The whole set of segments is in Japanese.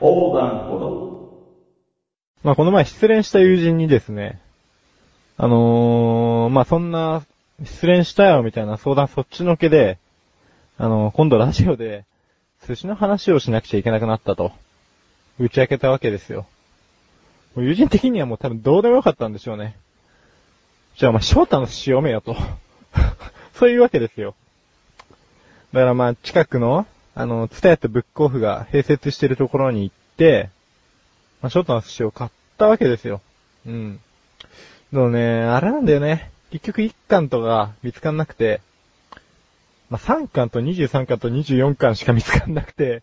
横断歩道。まあこの前失恋した友人にですね、あのー、まあそんな、失恋したよみたいな相談そっちのけで、あのー、今度ラジオで、寿司の話をしなくちゃいけなくなったと、打ち明けたわけですよ。もう友人的にはもう多分どうでもよかったんでしょうね。じゃあま翔太の寿司読めよと。そういうわけですよ。だからま近くの、あの、ツタヤとブックオフが併設してるところに行って、まあ、ショートの寿司を買ったわけですよ。うん。でもね、あれなんだよね。結局1巻とか見つかんなくて、まあ、3巻と23巻と24巻しか見つかんなくて、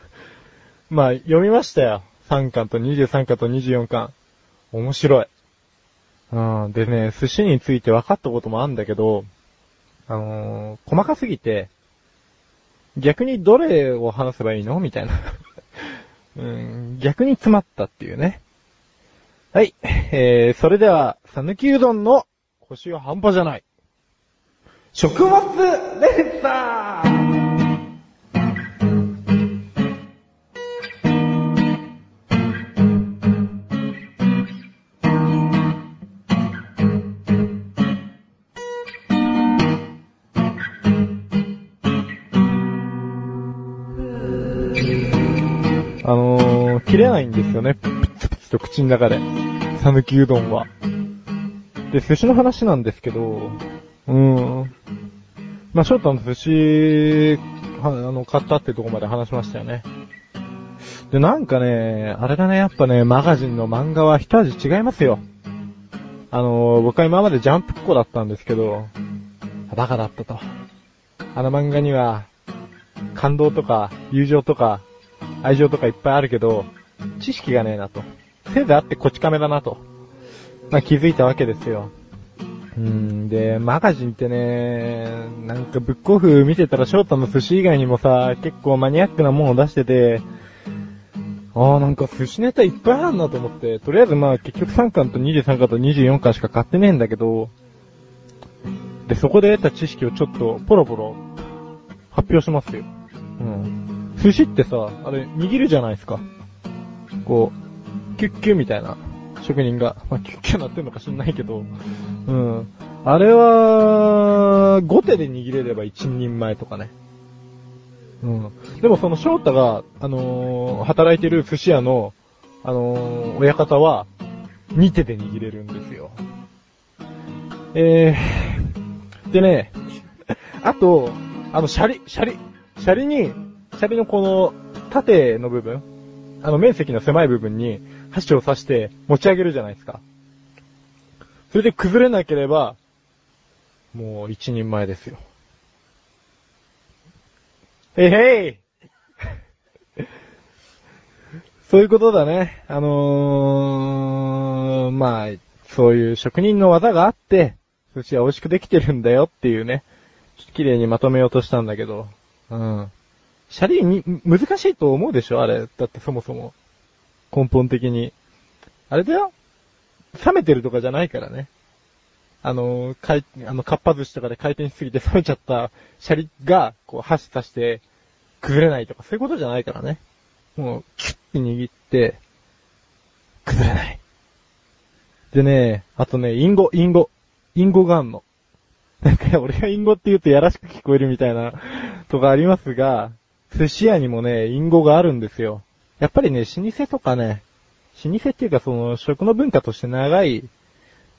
まあ、読みましたよ。3巻と23巻と24巻。面白い。うん。でね、寿司について分かったこともあるんだけど、あのー細かすぎて、逆にどれを話せばいいの？みたいな。うん、逆に詰まったっていうね。はい。えー、それでは、さぬきうどんの腰は半端じゃない。食物連鎖切れないんですよね。プツプツと口の中で。さぬきうどんは。で、寿司の話なんですけど、うーん。まあ、翔太の寿司、はあの、買ったってとこまで話しましたよね。で、なんかね、あれだね、やっぱね、マガジンの漫画は一味違いますよ。あの、僕は今までジャンプっ子だったんですけど、バカだったと。あの漫画には、感動とか、友情とか、愛情とかいっぱいあるけど、知識がねえなと。せいぜいあってこち亀だなと。まあ気づいたわけですよ。うん、で、マガジンってね、なんかブックオフ見てたら翔太の寿司以外にもさ、結構マニアックなものを出してて、ああ、なんか寿司ネタいっぱいあるなと思って、とりあえずまあ結局3巻と23巻と24巻しか買ってねえんだけど、で、そこで得た知識をちょっとポロポロ発表しますよ。うん。寿司ってさ、あれ握るじゃないですか。こう、キュッキュみたいな職人が、まあ、キュッキュなってんのか知んないけど、うん。あれは、5手で握れれば一人前とかね。うん。でもその翔太が、あのー働いてる寿司屋の、あのー親方は、2手で握れるんですよ。えー、でね、あと、あの、シャリ、シャリ、シャリに、シャリのこの、縦の部分、あの面積の狭い部分に箸を刺して持ち上げるじゃないですか。それで崩れなければ、もう一人前ですよ。へいへいそういうことだね。あのー、まあ、そういう職人の技があって、寿司は美味しくできてるんだよっていうね。綺麗にまとめようとしたんだけど。うん。シャリに、難しいと思うでしょ？あれ。だってそもそも。根本的に。あれだよ。冷めてるとかじゃないからね。あの、かい、あの、かっぱ寿司とかで回転しすぎて冷めちゃったシャリが、こう、箸刺して、崩れないとか、そういうことじゃないからね。もう、キュッて握って、崩れない。でね、あとね、インゴ、インゴ。インゴがあんの。なんか、俺がインゴって言うとやらしく聞こえるみたいな、とかありますが、寿司屋にもね、インゴがあるんですよ。やっぱりね、老舗とかね、老舗っていうかその、食の文化として長い、う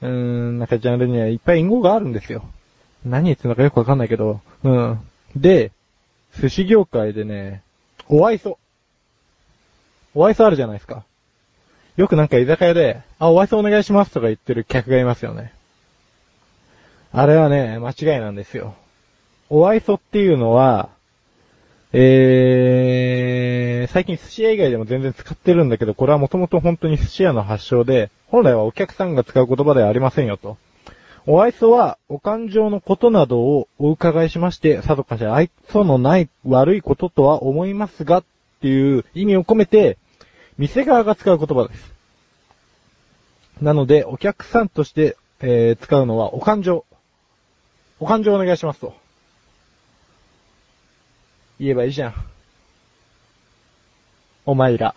ーん、なんかジャンルにはいっぱいインゴがあるんですよ。何言ってるのかよくわかんないけど、うん。で、寿司業界でね、お愛想。お愛想あるじゃないですか。よくなんか居酒屋で、あ、お愛想お願いしますとか言ってる客がいますよね。あれはね、間違いなんですよ。お愛想っていうのは、えー、最近寿司屋以外でも全然使ってるんだけど、これはもともと本当に寿司屋の発祥で、本来はお客さんが使う言葉ではありませんよと。お愛想は、お感情のことなどをお伺いしまして、さぞかし愛想のない悪いこととは思いますが、っていう意味を込めて、店側が使う言葉です。なので、お客さんとして、えー使うのは、お感情。お感情お願いしますと。言えばいいじゃん。お前ら。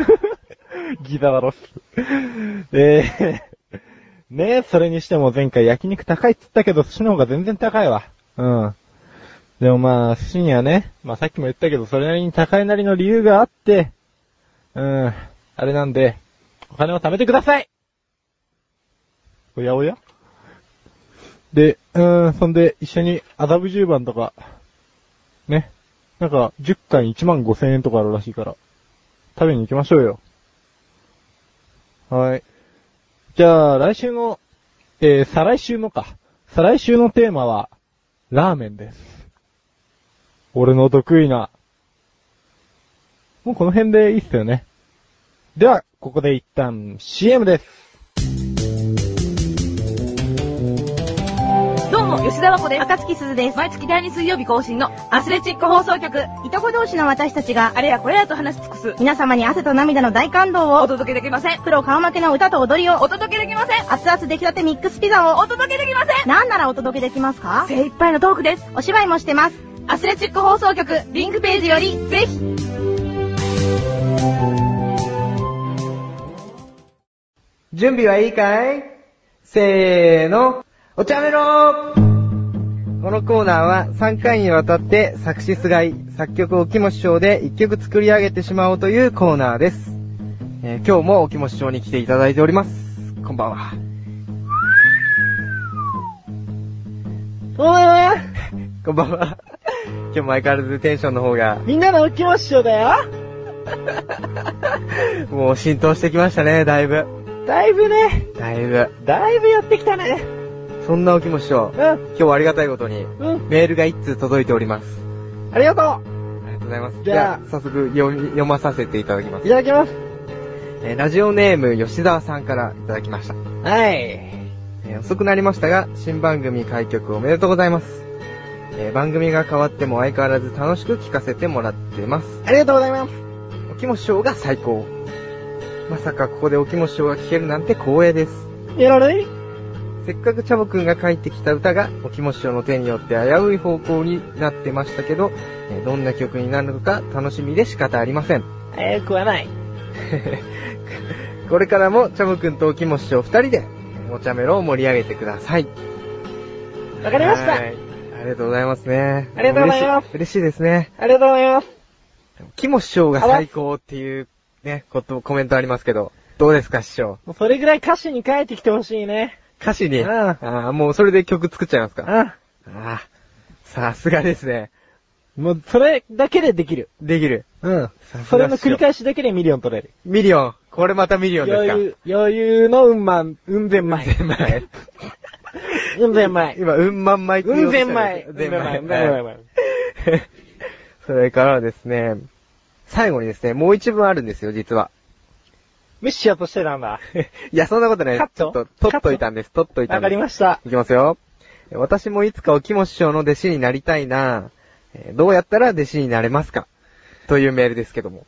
ギザだろっす。えー、ねえ、それにしても前回焼肉高いっつったけど、寿司の方が全然高いわ。うん。でもまあ、寿司にはね、まあさっきも言ったけど、それなりに高いなりの理由があって、うん、あれなんで、お金を貯めてくださいおやおやで、うーん、そんで、一緒に麻布十番とか、ね。なんか、10巻1万5千円とかあるらしいから、食べに行きましょうよ。はい。じゃあ、来週の、えー、再来週のか。再来週のテーマは、ラーメンです。俺の得意な。もうこの辺でいいっすよね。では、ここで一旦 CM です。も、吉田和子です。赤月鈴です。毎月第2水曜日更新のアスレチック放送局。いとこ同士の私たちが、あれやこれやと話し尽くす。皆様に汗と涙の大感動を、お届けできません。プロ顔負けの歌と踊りを、お届けできません。熱々出来立てミックスピザを、お届けできません。なんならお届けできますか？精一杯のトークです。お芝居もしてます。アスレチック放送局、リンクページより、ぜひ。準備はいいかい？せーの、お茶メロこのコーナーは3回にわたって作詞菅井、作曲沖本師匠で1曲作り上げてしまおうというコーナーです。えー今日も沖本師匠に来ていただいております。こんばんは。お前 こんばんは。今日も相変わらずテンションの方が、みんなのお気持ちよだよ もう浸透してきましたね、だいぶ。だいぶね、だいぶ。だいぶやってきたね。そんな沖本師匠、うん、今日はありがたいことに、うん。メールが1通届いております。ありがとありがとうございます。じゃあ早速読み読まさせていただきまういす。ただきます。えーラジオネーム吉沢さんからいただきました。はい。えー遅くなりましたが、新番組開局おめでとうございます。えー番組が変わっても相変わらず楽しく聞かせてもらってます。ありがとうございます。沖本師匠が最高。まさかここで沖本師匠が聴けるなんて光栄です。やられせっかくチャボくんが書いてきた歌が沖本師匠の手によって危うい方向になってましたけど、えーどんな曲になるのか楽しみで仕方ありません。早くはない。これからもチャボくんと沖本師匠二人で、お茶メロを盛り上げてください。わかりました。はいありがとうございますね。ありがとうございます嬉しい。嬉しいですね。ありがとうございます。キモ師匠が最高っていうね、こと、コメントありますけど、どうですか師匠？それぐらい歌詞に書いてきてほしいね。歌詞に、うんああ、もうそれで曲作っちゃいますか。あああ、さすがですね。もう、それだけでできる。できる。うん。それの繰り返しだけでミリオン取れる。ミリオン。これまたミリオンですか余裕、余裕の運万、運千枚。千枚。運千枚。今、うんまんまいって言お運うとした千枚。千枚。運千枚。はい それからですね、最後にですね、もう一文あるんですよ、実は。無視しようとしてたんだ。いや、そんなことないカット？ょっと、取っといたんです。取っといたんです。わかりました。いきますよ。私もいつか沖本師匠の弟子になりたいなえーどうやったら弟子になれますか？というメールですけども。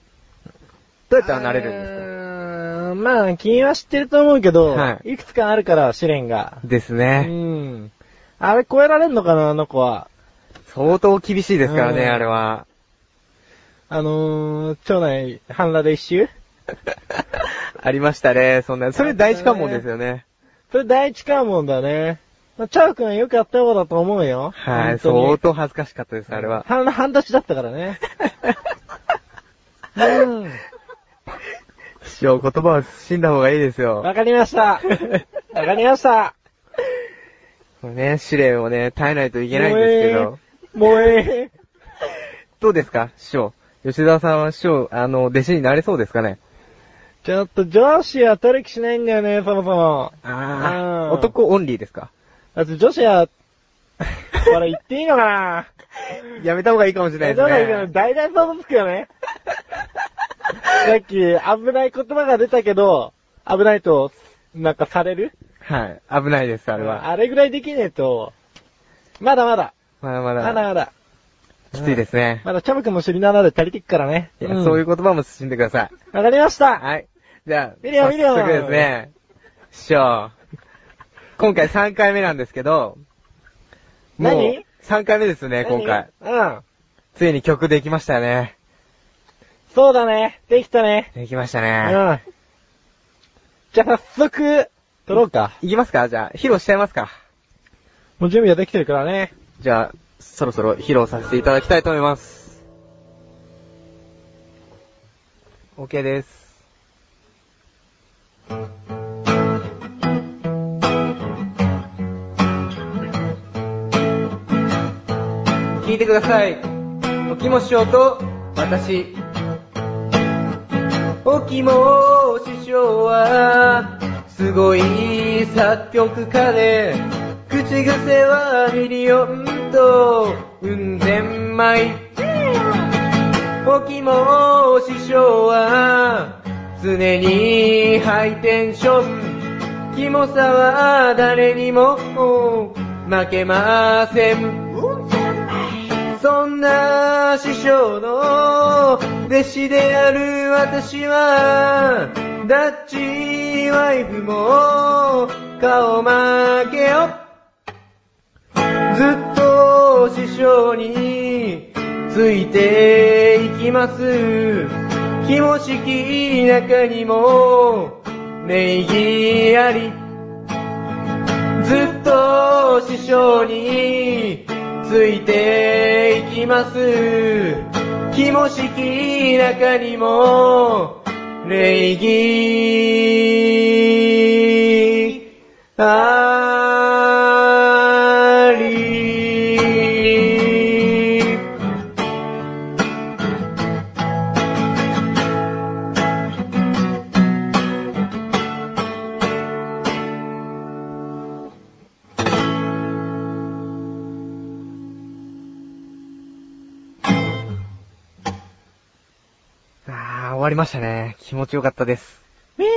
どうやったらなれるんですか？うーんまあ、君は知ってると思うけど、はいいくつかあるから、試練が。うですね。ん。あれ超えられんのかな、あの子は。相当厳しいですからね、うんあれは。あのー、町内、半裸で一周？ありましたね、そんな。それ第一関門ですよね。それ第一関門だね。まあ、チャー君はよくやった方だと思うよ。はい、相当恥ずかしかったです、あれは。半、半年だったからね。うん。師匠、言葉を死んだ方がいいですよ。わかりました。わかりました。これね、試練をね、耐えないといけないんですけど。もうええ。どうですか、師匠？吉沢さんは師匠、あの、弟子になれそうですかね？ちょっと上司は取る気しないんだよね、そもそも。あうん男オンリーですか？だって女子は、これ言っていいのかな？やめた方がいいかもしれないですどうがいいかなね。大体想像つくよね。さっき、危ない言葉が出たけど、危ないと、なんかされる？はい。危ないです、あれは。あれぐらいできねえと、まだまだ、まだままだだ、まだ、きついですね。まだチャム君もシリナーで足りてっからね。いや、そういう言葉も進んでください。わかりましたはい。じゃあ、見るよ見るよ早速ですね。師匠。今回3回目なんですけど、もう何 ?3 回目ですね、今回。。うん。ついに曲できましたよね。そうだね。できたね。できましたうね。ん。じゃあ早速、撮ろうか。いきますか？じゃあ、披露しちゃいますか。もう準備はできてるからね。じゃあ、そろそろ披露させていただきたいと思います。OK です。聞いてください。おきも師匠と私。おきも師匠は、すごい作曲家で、口癖はミリオンと、うん千枚。おきも師匠は、常にハイテンション。キモさは誰にも負けません。そんな師匠の弟子である私は、ダッチワイフも顔負けよ。ずっと師匠についていきます。気もしき中にも礼儀あり。ずっと師匠についていきます。気もしき中にも礼儀わりましたね。気持ちよかったです。ミリオ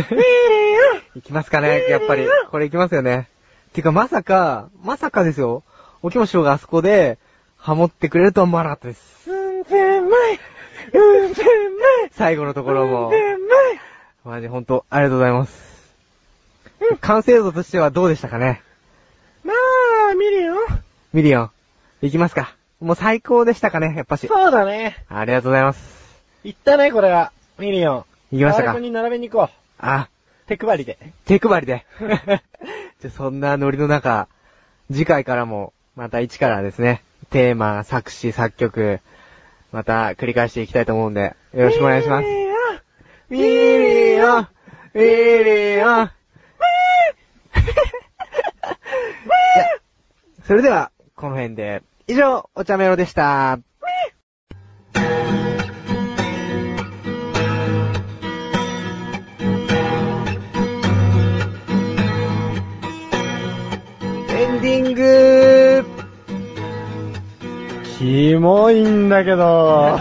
ンミリいきますかね、やっぱり。これいきますよね。てか、まさか、まさかですよ。おきも師匠があそこで、ハモってくれるとは思わなかったです。オンうん千枚うん千枚最後のところもうん。千枚マジほんと、ありがとうございます。完成度としてはどうでしたかね？まあ、ミリオンミリオン。いきますか。もう最高でしたかね、やっぱし。そうだね。ありがとうございます。いったね、これは。ミリオン。いきましたか？に並べに行こう。あ、手配りで。手配りで。じゃ、そんなノリの中、次回からも、また一からですね、テーマ、作詞、作曲、また繰り返していきたいと思うんで、よろしくお願いします。ミリオンミリオン それでは、この辺で、以上、お茶メロでした。グキモいんだけど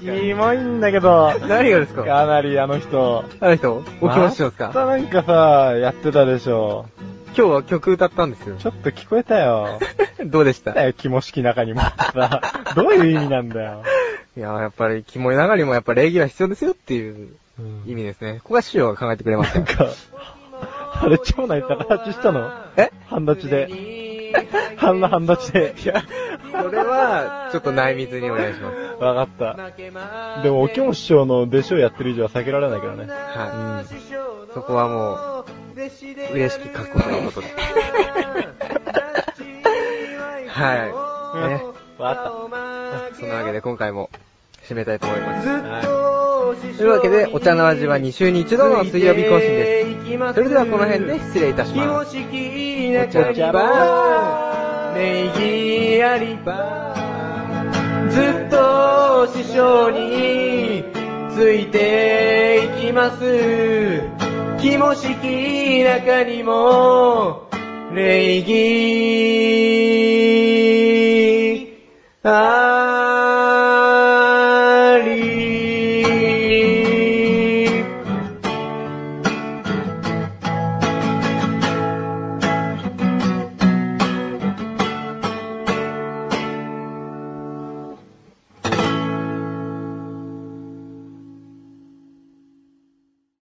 キモいんだけど何がですか？かなりあの人。あの人お気持ちですか？またなんかさ、やってたでしょ。今日は曲歌ったんですよ。ちょっと聞こえたよ。どうでした？だよ、キモ式中にもさ。どういう意味なんだよ。いや、やっぱり、キモいながらにもやっぱ礼儀は必要ですよっていううん意味ですね。ここは師匠が考えてくれましたよ。なんか、あれ、町内逆立ちしたの？え？半立ちで。半の半立ちで。いや、それは、ちょっと内密にお願いします。わかった。でも、おきも師匠の弟子をやってる以上は避けられないからね。はい。そこはもう、嬉しき覚悟ということで。はい。ね。わかっそんなわけで今回も締めたいと思います。た。はい。というわけで、お茶の味は2週に1度の水曜日更新です。それではこの辺で失礼いたします。お茶茶ば礼儀ありずっと師匠についていきます。気も式中にも。礼儀あ